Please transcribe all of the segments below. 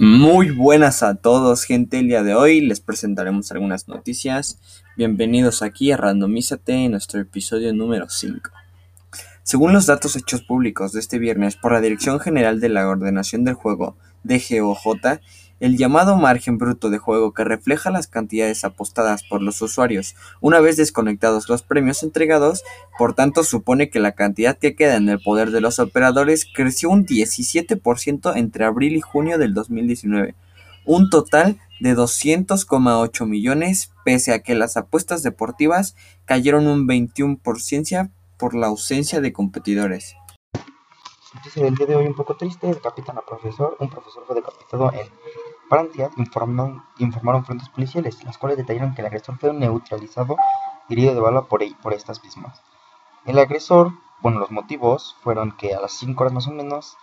Muy buenas a todos, gente. El día de hoy les presentaremos algunas noticias. Bienvenidos aquí a Randomízate en nuestro episodio número 5. Según los datos hechos públicos de este viernes por la Dirección General de la Ordenación del Juego, DGOJ, el llamado margen bruto de juego que refleja las cantidades apostadas por los usuarios una vez desconectados los premios entregados, por tanto supone que la cantidad que queda en el poder de los operadores creció un 17% entre abril y junio del 2019, un total de 200,8 millones pese a que las apuestas deportivas cayeron un 21% por la ausencia de competidores. Noticia del día de hoy un poco triste, decapitan a profesor, un profesor fue decapitado en Francia, informaron, informaron fuentes policiales, las cuales detallaron que el agresor fue neutralizado herido de bala por, por estas mismas. El agresor, bueno, los motivos fueron que a las 5 horas más o menos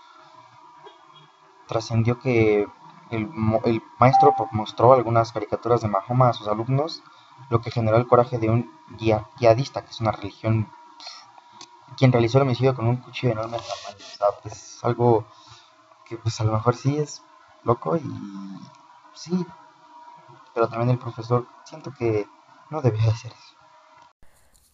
trascendió que el, el, maestro mostró algunas caricaturas de Mahoma a sus alumnos, lo que generó el coraje de un guía, guiadista, que es una religión quien realizó el homicidio con un cuchillo enorme tamaño. O sea, pues algo que pues a lo mejor sí es loco y sí, pero también el profesor siento que no debía hacer eso.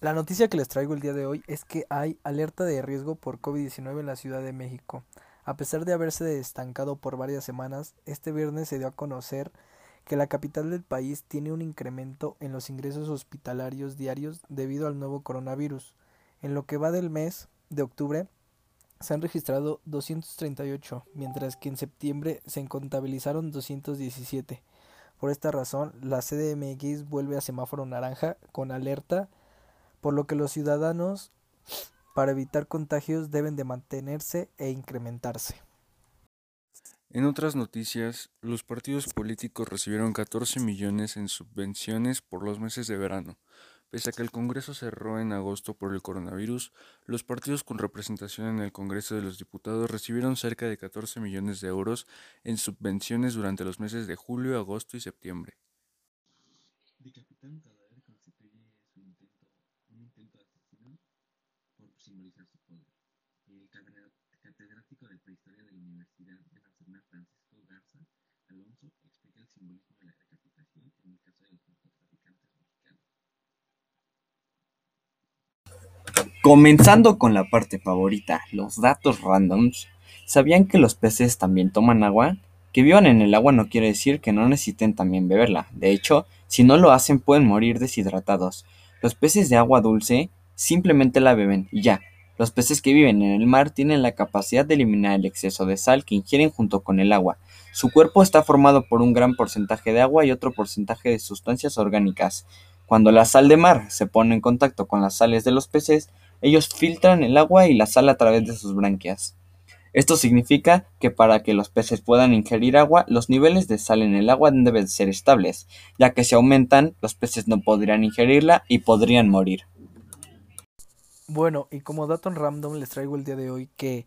La noticia que les traigo el día de hoy es que hay alerta de riesgo por COVID-19 en la Ciudad de México. A pesar de haberse estancado por varias semanas, este viernes se dio a conocer que la capital del país tiene un incremento en los ingresos hospitalarios diarios debido al nuevo coronavirus. En lo que va del mes de octubre se han registrado 238, mientras que en septiembre se contabilizaron 217. Por esta razón, la CDMX vuelve a semáforo naranja con alerta, por lo que los ciudadanos, para evitar contagios, deben de mantenerse e incrementarse. En otras noticias, los partidos políticos recibieron 14 millones en subvenciones por los meses de verano. Pese a que el Congreso cerró en agosto por el coronavirus, los partidos con representación en el Congreso de los Diputados recibieron cerca de 14 millones de euros en subvenciones durante los meses de julio, agosto y septiembre. Decapitaron cadáver constituye su intento, un intento de asesino por simbolizar su poder. El catedrático de prehistoria de la Universidad de Barcelona, Francisco Garza Alonso, explica el simbolismo de la decapitación en el caso de los narcotraficantes mexicanos. Comenzando con la parte favorita, los datos randoms. ¿Sabían que los peces también toman agua? Que vivan en el agua no quiere decir que no necesiten también beberla. De hecho, si no lo hacen pueden morir deshidratados. Los peces de agua dulce simplemente la beben y ya. Los peces que viven en el mar tienen la capacidad de eliminar el exceso de sal que ingieren junto con el agua. Su cuerpo está formado por un gran porcentaje de agua y otro porcentaje de sustancias orgánicas. Cuando la sal de mar se pone en contacto con las sales de los peces, ellos filtran el agua y la sal a través de sus branquias. Esto significa que para que los peces puedan ingerir agua, los niveles de sal en el agua deben ser estables, ya que si aumentan, los peces no podrían ingerirla y podrían morir. Bueno, y como dato random les traigo el día de hoy que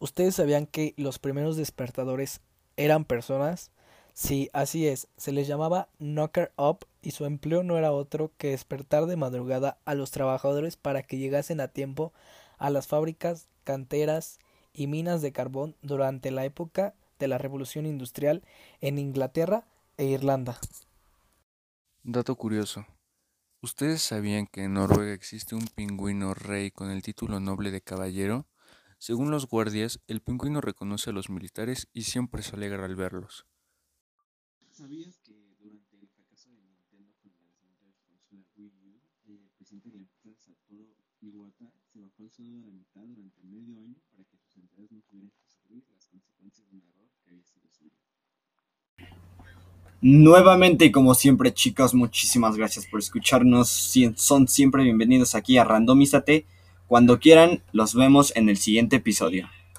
ustedes sabían que los primeros despertadores eran personas. Sí, así es, se les llamaba knocker up y su empleo no era otro que despertar de madrugada a los trabajadores para que llegasen a tiempo a las fábricas, canteras y minas de carbón durante la época de la Revolución Industrial en Inglaterra e Irlanda. Dato curioso. ¿Ustedes sabían que en Noruega existe un pingüino rey con el título noble de caballero? Según los guardias, el pingüino reconoce a los militares y siempre se alegra al verlos. ¿Sabías que durante el fracaso de Nintendo con el lanzamiento de su consola Wii U, el presidente de la empresa Satoru Iwata se bajó el sueldo a la mitad durante medio año para que sus empleados no tuvieran que sufrir las consecuencias de un error que había sido suyo? Nuevamente y como siempre chicos, muchísimas gracias por escucharnos. Son siempre bienvenidos aquí a Randomízate. Cuando quieran, los vemos en el siguiente episodio.